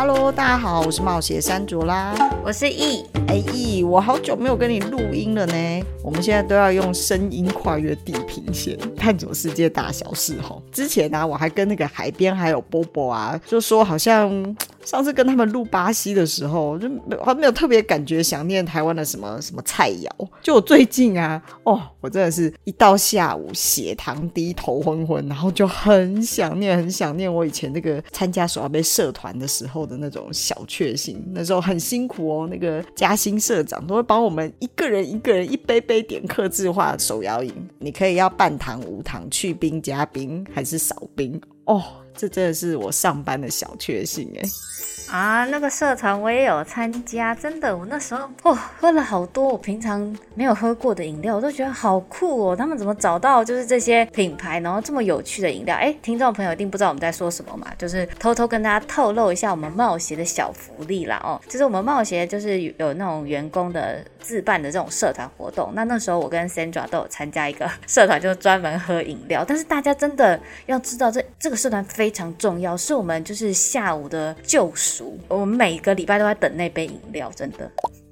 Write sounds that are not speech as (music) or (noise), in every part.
Hello，大家好，我是冒险山卓啦，我是易。哎，易，我好久没有跟你录音了呢。我们现在都要用声音跨越地平线，探索世界大小事。吼，之前呢、啊，我还跟那个海边还有波波啊，就说好像。上次跟他们录巴西的时候，就还没有特别感觉想念台湾的什么什么菜肴。就我最近啊，哦，我真的是一到下午血糖低、头昏昏，然后就很想念、很想念我以前那个参加手摇杯社团的时候的那种小确幸。那时候很辛苦哦，那个嘉兴社长都会帮我们一个人一个人一杯杯点客制化手摇饮，你可以要半糖、无糖、去冰、加冰还是少冰哦。这真的是我上班的小确幸哎。啊，那个社团我也有参加，真的，我那时候哦喝了好多我平常没有喝过的饮料，我都觉得好酷哦。他们怎么找到就是这些品牌，然后这么有趣的饮料？哎，听众朋友一定不知道我们在说什么嘛，就是偷偷跟大家透露一下我们冒协的小福利啦哦。就是我们冒协就是有那种员工的自办的这种社团活动，那那时候我跟 Sandra 都有参加一个社团，就是专门喝饮料。但是大家真的要知道，这这个社团非常重要，是我们就是下午的救赎。我们每个礼拜都在等那杯饮料，真的。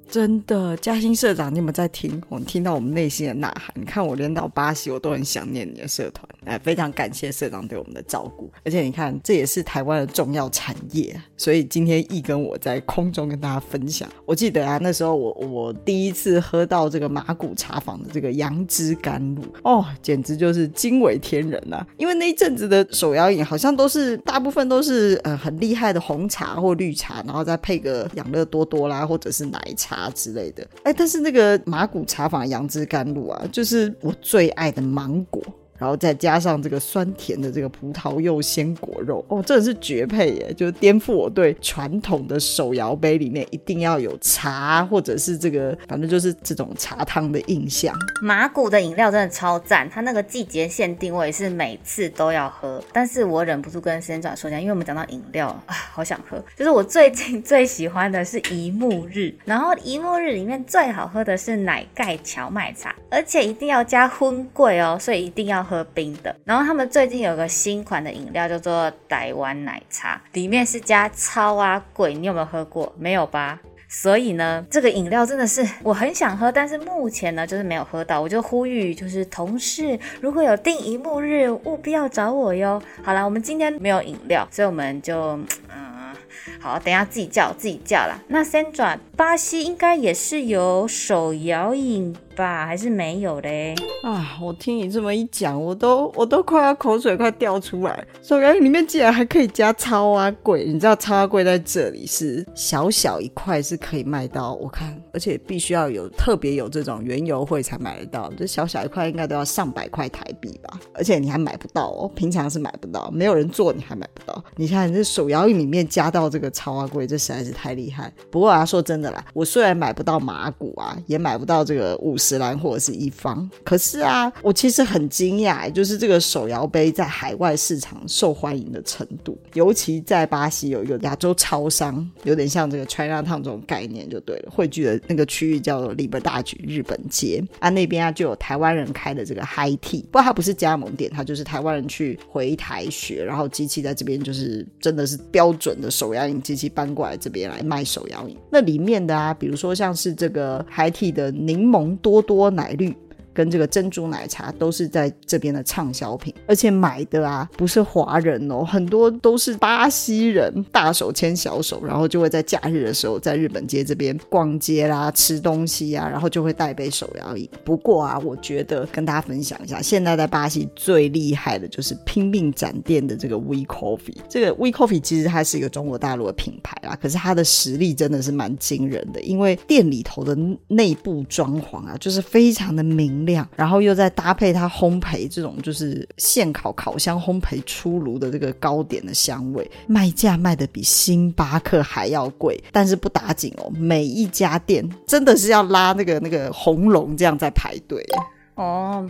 真的，嘉兴社长，你有没有在听？我听到我们内心的呐喊。你看，我连到巴西，我都很想念你的社团。哎，非常感谢社长对我们的照顾。而且你看，这也是台湾的重要产业。所以今天易跟我在空中跟大家分享。我记得啊，那时候我我第一次喝到这个马古茶坊的这个杨枝甘露，哦，简直就是惊为天人啊！因为那一阵子的手摇饮好像都是大部分都是呃很厉害的红茶或绿茶，然后再配个养乐多多啦，或者是奶茶。之类的，哎，但是那个马古茶坊杨枝甘露啊，就是我最爱的芒果。然后再加上这个酸甜的这个葡萄柚鲜果肉，哦，真的是绝配耶！就颠覆我对传统的手摇杯里面一定要有茶或者是这个，反正就是这种茶汤的印象。马古的饮料真的超赞，它那个季节限定我也是每次都要喝，但是我忍不住跟仙爪说一下，因为我们讲到饮料啊，好想喝。就是我最近最喜欢的是一木日，然后一木日里面最好喝的是奶盖荞麦茶，而且一定要加粉粿哦，所以一定要。喝冰的，然后他们最近有个新款的饮料叫做台湾奶茶，里面是加草仔粿，你有没有喝过？没有吧？所以呢，这个饮料真的是我很想喝，但是目前呢就是没有喝到。我就呼吁就是同事如果有定一目日，务必要找我哟。好啦，我们今天没有饮料，所以我们就嗯，好，等下自己叫自己叫啦。那三爪巴西应该也是有手摇饮吧？还是没有嘞？啊！我听你这么一讲，我都我都快要口水快掉出来。手摇椅里面竟然还可以加超啊贵，你知道超啊贵在这里是小小一块是可以卖到，我看，而且必须要有特别有这种原油会才买得到，这小小一块应该都要上百块台币吧？而且你还买不到哦，平常是买不到，没有人做你还买不到。你看这手摇椅里面加到这个超啊贵，这实在是太厉害。不过我要说真的啦，我虽然买不到马古啊，也买不到这个五十。十兰或者是一方，可是啊，我其实很惊讶，就是这个手摇杯在海外市场受欢迎的程度，尤其在巴西有一个亚洲超商，有点像这个 China Town 这种概念就对了，汇聚的那个区域叫做 Liber 大举日本街啊，那边啊就有台湾人开的这个 Hi Tea，不过它不是加盟店，它就是台湾人去回台学，然后机器在这边就是真的是标准的手摇饮机器搬过来这边来卖手摇饮，那里面的啊，比如说像是这个 Hi Tea 的柠檬多。多多奶绿。跟这个珍珠奶茶都是在这边的畅销品，而且买的啊不是华人哦，很多都是巴西人，大手牵小手，然后就会在假日的时候在日本街这边逛街啦、吃东西啊，然后就会带杯手摇饮。不过啊，我觉得跟大家分享一下，现在在巴西最厉害的就是拼命展店的这个 We Coffee。这个 We Coffee 其实它是一个中国大陆的品牌啦，可是它的实力真的是蛮惊人的，因为店里头的内部装潢啊，就是非常的明。然后又再搭配它烘焙这种就是现烤烤箱烘焙出炉的这个糕点的香味，卖价卖的比星巴克还要贵，但是不打紧哦，每一家店真的是要拉那个那个红龙这样在排队哦。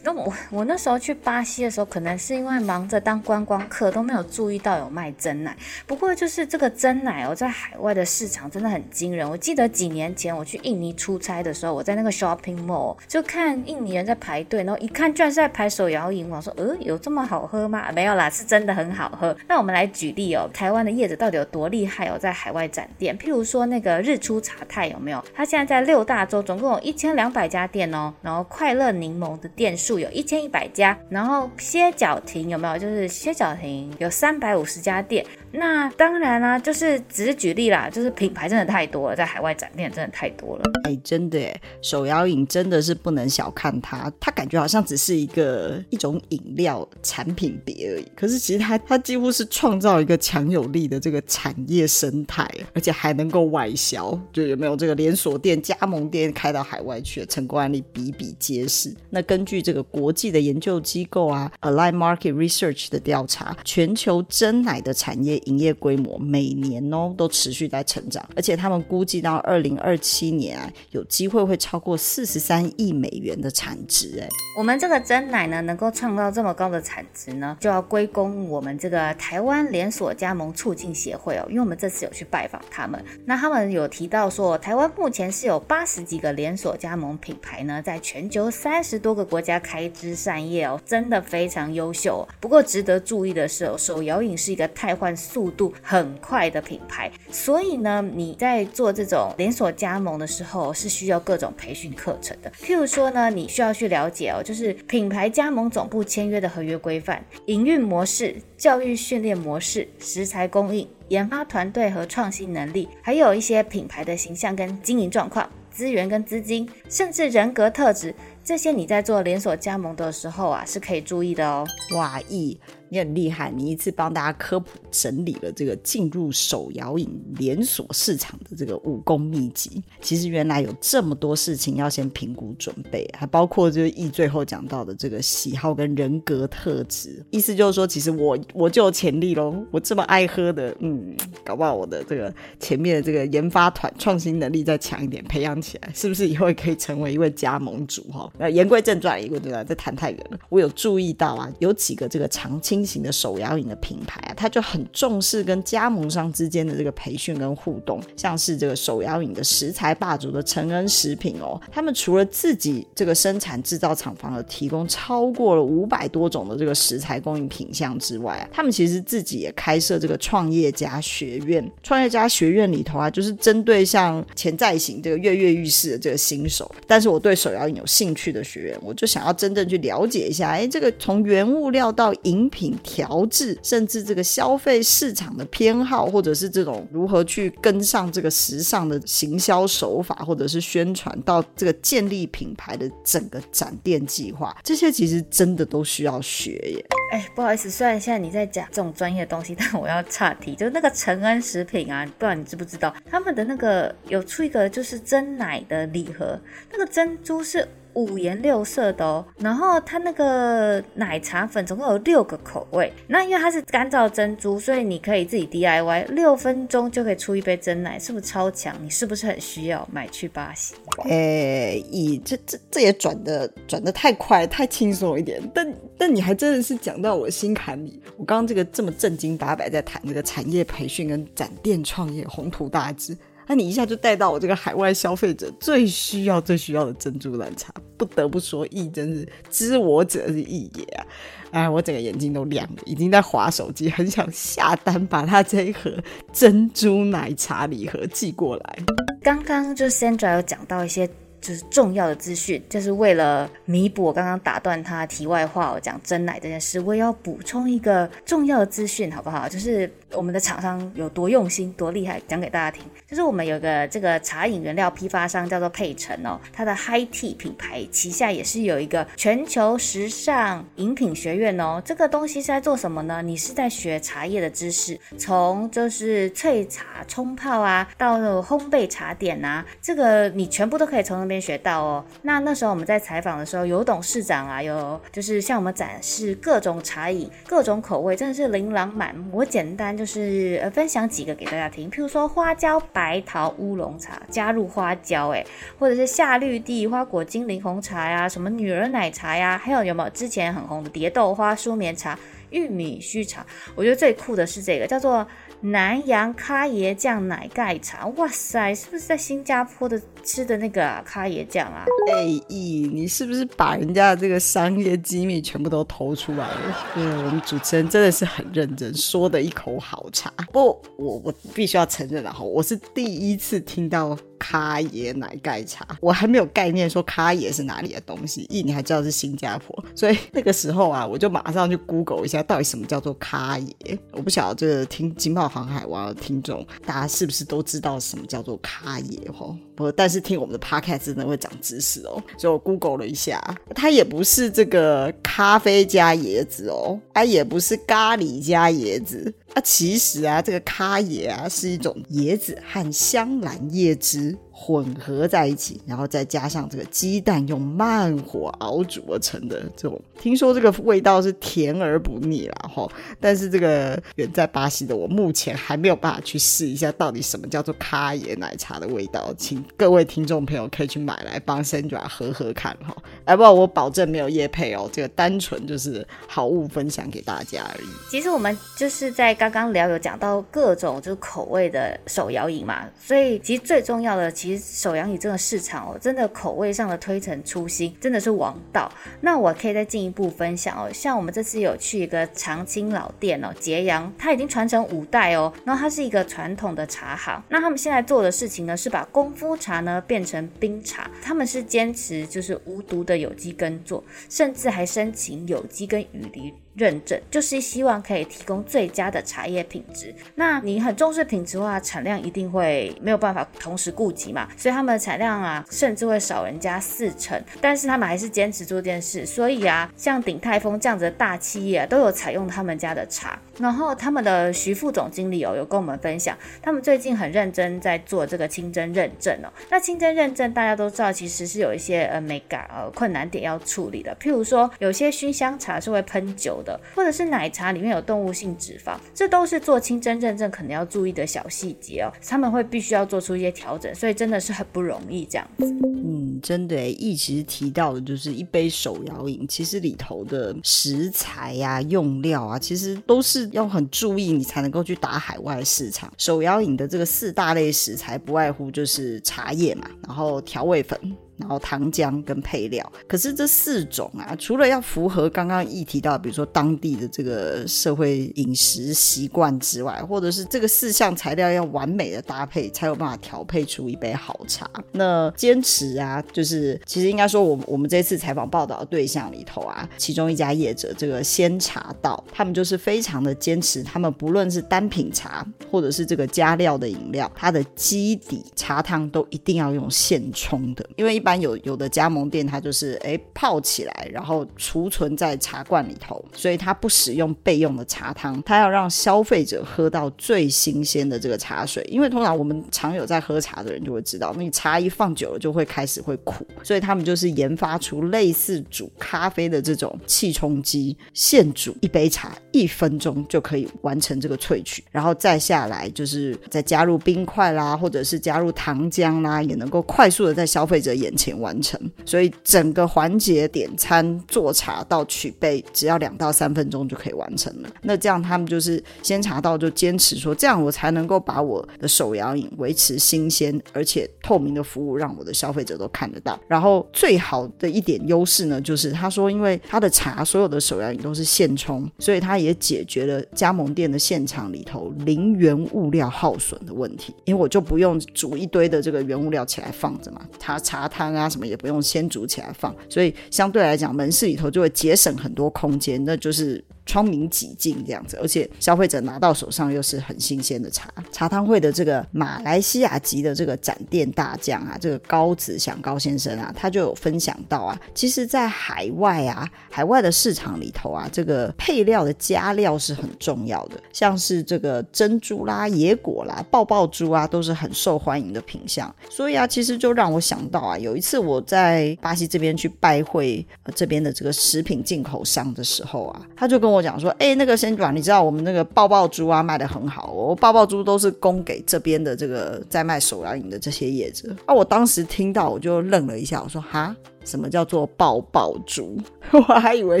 那我 (laughs) 我那时候去巴西的时候，可能是因为忙着当观光客，都没有注意到有卖真奶。不过就是这个真奶哦，在海外的市场真的很惊人。我记得几年前我去印尼出差的时候，我在那个 shopping mall 就看印尼人在排队，然后一看居然是在排手摇饮，我说呃，有这么好喝吗？没有啦，是真的很好喝。那我们来举例哦，台湾的叶子到底有多厉害哦，在海外展店，譬如说那个日出茶太有没有？它现在在六大洲总共有一千两百家店哦，然后快乐柠檬的店数有一千一百家，然后歇脚亭有没有？就是歇脚亭有三百五十家店。那当然啦、就是只是举例啦，就是品牌真的太多了，在海外展店真的太多了。哎，真的，手摇饮真的是不能小看它，它感觉好像只是一个一种饮料产品别而已。可是其实它它几乎是创造一个强有力的这个产业生态，而且还能够外销，就有没有这个连锁店、加盟店开到海外去的成功案例比比皆是。那根据这个国际的研究机构啊，Align Market Research 的调查，全球真奶的产业。营业规模每年哦都持续在成长，而且他们估计到二零二七年啊，有机会会超过四十三亿美元的产值。哎，我们这个真奶呢，能够创造这么高的产值呢，就要归功我们这个台湾连锁加盟促进协会哦，因为我们这次有去拜访他们，那他们有提到说，台湾目前是有八十几个连锁加盟品牌呢，在全球三十多个国家开枝散叶哦，真的非常优秀。不过值得注意的是哦，手摇饮是一个太换速度很快的品牌，所以呢，你在做这种连锁加盟的时候，是需要各种培训课程的。譬如说呢，你需要去了解哦，就是品牌加盟总部签约的合约规范、营运模式、教育训练模式、食材供应、研发团队和创新能力，还有一些品牌的形象跟经营状况、资源跟资金，甚至人格特质，这些你在做连锁加盟的时候啊，是可以注意的哦。哇，一。你很厉害，你一次帮大家科普整理了这个进入手摇饮连锁市场的这个武功秘籍。其实原来有这么多事情要先评估准备，还包括就是易最后讲到的这个喜好跟人格特质。意思就是说，其实我我就有潜力喽，我这么爱喝的，嗯，搞不好我的这个前面的这个研发团创新能力再强一点，培养起来，是不是以后也可以成为一位加盟主哈？那言归正传，因为对吧？这谈太远了。我有注意到啊，有几个这个常青。新型的手摇饮的品牌啊，他就很重视跟加盟商之间的这个培训跟互动，像是这个手摇饮的食材霸主的成恩食品哦，他们除了自己这个生产制造厂房的提供超过了五百多种的这个食材供应品项之外啊，他们其实自己也开设这个创业家学院，创业家学院里头啊，就是针对像潜在型这个跃跃欲试的这个新手，但是我对手摇饮有兴趣的学员，我就想要真正去了解一下，哎，这个从原物料到饮品调制，甚至这个消费市场的偏好，或者是这种如何去跟上这个时尚的行销手法，或者是宣传，到这个建立品牌的整个展店计划，这些其实真的都需要学耶。哎，不好意思，虽然现在你在讲这种专业的东西，但我要岔题，就是那个成恩食品啊，不知道你知不知道，他们的那个有出一个就是真奶的礼盒，那个珍珠是。五颜六色的哦，然后它那个奶茶粉总共有六个口味。那因为它是干燥珍珠，所以你可以自己 DIY，六分钟就可以出一杯真奶，是不是超强？你是不是很需要买去巴西？哎，咦，这这这也转的转的太快，太轻松一点。但但你还真的是讲到我心坎里。我刚刚这个这么正经八百在谈这个产业培训跟展店创业，宏图大志。那你一下就带到我这个海外消费者最需要、最需要的珍珠奶茶，不得不说，易真是知我者是易也啊！哎，我整个眼睛都亮了，已经在滑手机，很想下单把他这一盒珍珠奶茶礼盒寄过来。刚刚就 Sandra 有讲到一些。就是重要的资讯，就是为了弥补我刚刚打断他题外话，我讲真奶这件事，我也要补充一个重要的资讯，好不好？就是我们的厂商有多用心、多厉害，讲给大家听。就是我们有个这个茶饮原料批发商叫做佩晨哦，它的 High Tea 品牌旗下也是有一个全球时尚饮品学院哦。这个东西是在做什么呢？你是在学茶叶的知识，从就是萃茶、冲泡啊，到烘焙茶点啊，这个你全部都可以从那。边学到哦，那那时候我们在采访的时候，有董事长啊，有就是向我们展示各种茶饮、各种口味，真的是琳琅满目。我简单就是呃分享几个给大家听，譬如说花椒白白桃乌龙茶加入花椒，哎，或者是夏绿地花果精灵红茶呀，什么女儿奶茶呀，还有有没有之前很红的蝶豆花舒眠茶、玉米须茶？我觉得最酷的是这个叫做。南洋咖椰酱奶盖茶，哇塞，是不是在新加坡的吃的那个咖椰酱啊？哎咦，你是不是把人家的这个商业机密全部都偷出来了？对，我们主持人真的是很认真，说的一口好茶。不我我必须要承认了哈，我是第一次听到。咖椰奶盖茶，我还没有概念说咖椰是哪里的东西。咦，你还知道是新加坡，所以那个时候啊，我就马上去 Google 一下，到底什么叫做咖椰。我不晓得这个听经贸航海王的听众，大家是不是都知道什么叫做咖椰？哈，但是听我们的 Podcast 真的会长知识哦。所以我 Google 了一下，它也不是这个咖啡加椰子哦，它也不是咖喱加椰子。它，其实啊，这个咖椰啊是一种椰子和香兰叶汁。混合在一起，然后再加上这个鸡蛋用慢火熬煮而成的这种，听说这个味道是甜而不腻啦哈。但是这个远在巴西的我目前还没有办法去试一下到底什么叫做咖椰奶茶的味道，请各位听众朋友可以去买来帮 Sandra 喝喝看哈。哎，不，我保证没有夜配哦，这个单纯就是好物分享给大家而已。其实我们就是在刚刚聊有讲到各种就是口味的手摇饮嘛，所以其实最重要的其实。其实手摇饮这个市场哦，真的口味上的推陈出新，真的是王道。那我可以再进一步分享哦，像我们这次有去一个长青老店哦，捷阳，它已经传承五代哦，然后它是一个传统的茶行。那他们现在做的事情呢，是把功夫茶呢变成冰茶，他们是坚持就是无毒的有机耕作，甚至还申请有机跟雨林。认证就是希望可以提供最佳的茶叶品质。那你很重视品质的话，产量一定会没有办法同时顾及嘛，所以他们的产量啊，甚至会少人家四成。但是他们还是坚持做这件事。所以啊，像鼎泰丰这样子的大企业啊，都有采用他们家的茶。然后他们的徐副总经理哦，有跟我们分享，他们最近很认真在做这个清真认证哦。那清真认证大家都知道，其实是有一些呃美感呃困难点要处理的。譬如说，有些熏香茶是会喷酒。的，或者是奶茶里面有动物性脂肪，这都是做清真认证可能要注意的小细节哦。他们会必须要做出一些调整，所以真的是很不容易这样子。嗯，真的，一其实提到的就是一杯手摇饮，其实里头的食材呀、啊、用料啊，其实都是要很注意，你才能够去打海外市场。手摇饮的这个四大类食材，不外乎就是茶叶嘛，然后调味粉。然后糖浆跟配料，可是这四种啊，除了要符合刚刚一提到，比如说当地的这个社会饮食习惯之外，或者是这个四项材料要完美的搭配，才有办法调配出一杯好茶。那坚持啊，就是其实应该说，我我们这次采访报道的对象里头啊，其中一家业者这个鲜茶道，他们就是非常的坚持，他们不论是单品茶，或者是这个加料的饮料，它的基底茶汤都一定要用现冲的，因为一般。有有的加盟店，它就是哎泡起来，然后储存在茶罐里头，所以它不使用备用的茶汤，它要让消费者喝到最新鲜的这个茶水。因为通常我们常有在喝茶的人就会知道，那茶一放久了就会开始会苦，所以他们就是研发出类似煮咖啡的这种气冲机，现煮一杯茶，一分钟就可以完成这个萃取，然后再下来就是再加入冰块啦，或者是加入糖浆啦，也能够快速的在消费者眼前完成，所以整个环节点餐、做茶到取杯，只要两到三分钟就可以完成了。那这样他们就是先茶道就坚持说，这样我才能够把我的手摇饮维持新鲜而且透明的服务，让我的消费者都看得到。然后最好的一点优势呢，就是他说，因为他的茶所有的手摇饮都是现冲，所以他也解决了加盟店的现场里头零元物料耗损的问题，因为我就不用煮一堆的这个原物料起来放着嘛，茶茶汤。啊，什么也不用先煮起来放，所以相对来讲，门市里头就会节省很多空间，那就是。窗明几净这样子，而且消费者拿到手上又是很新鲜的茶。茶汤会的这个马来西亚籍的这个展店大将啊，这个高子祥高先生啊，他就有分享到啊，其实，在海外啊，海外的市场里头啊，这个配料的加料是很重要的，像是这个珍珠啦、野果啦、爆爆珠啊，都是很受欢迎的品相。所以啊，其实就让我想到啊，有一次我在巴西这边去拜会这边的这个食品进口商的时候啊，他就跟我。讲说，哎、那个先转，你知道我们那个爆爆珠啊卖的很好，我爆爆珠都是供给这边的这个在卖手摇饮的这些业者。啊，我当时听到我就愣了一下，我说哈。什么叫做爆爆珠？(laughs) 我还以为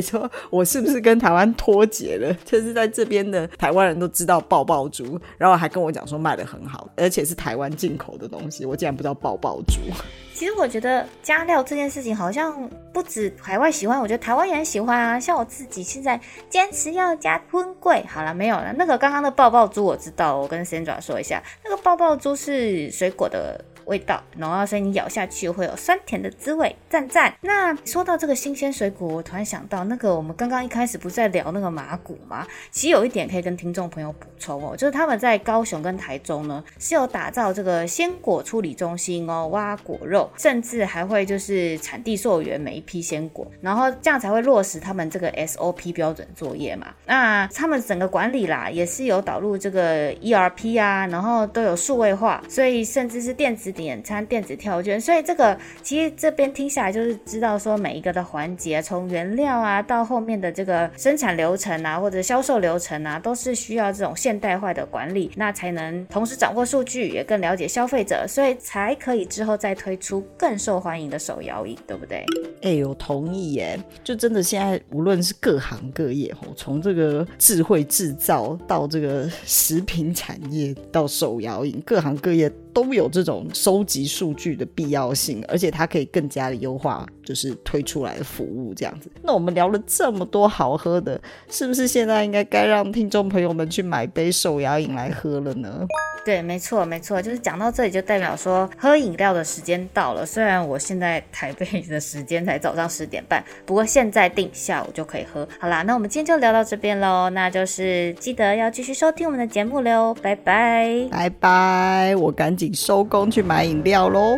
说我是不是跟台湾脱节了？(laughs) 就是在这边的台湾人都知道爆爆珠，然后还跟我讲说卖得很好，而且是台湾进口的东西，我竟然不知道爆爆珠。(laughs) 其实我觉得加料这件事情好像不止海外喜欢，我觉得台湾也很喜欢啊。像我自己现在坚持要加粉桂，好了没有了。那个刚刚的爆爆珠我知道，我跟 Sandra 说一下，那个爆爆珠是水果的。味道，然后所以你咬下去会有酸甜的滋味，赞赞。那说到这个新鲜水果，我突然想到，那个我们刚刚一开始不是在聊那个麻古吗？其实有一点可以跟听众朋友补充哦，就是他们在高雄跟台中呢是有打造这个鲜果处理中心哦，挖果肉，甚至还会就是产地溯源每一批鲜果，然后这样才会落实他们这个 SOP 标准作业嘛。那他们整个管理啦，也是有导入这个 ERP 啊，然后都有数位化，所以甚至是电子。点餐电子票券，所以这个其实这边听下来就是知道说每一个的环节，从原料啊到后面的这个生产流程啊或者销售流程啊，都是需要这种现代化的管理，那才能同时掌握数据，也更了解消费者，所以才可以之后再推出更受欢迎的手摇饮，对不对？哎、欸，我同意耶，就真的现在无论是各行各业，从这个智慧制造到这个食品产业到手摇饮，各行各业。都有这种收集数据的必要性，而且它可以更加的优化，就是推出来的服务这样子。那我们聊了这么多好喝的，是不是现在应该该让听众朋友们去买杯手摇饮来喝了呢？对，没错，没错，就是讲到这里就代表说喝饮料的时间到了。虽然我现在台北的时间才早上十点半，不过现在定下午就可以喝。好啦，那我们今天就聊到这边喽。那就是记得要继续收听我们的节目喽，拜拜，拜拜，我赶紧收工去买饮料喽。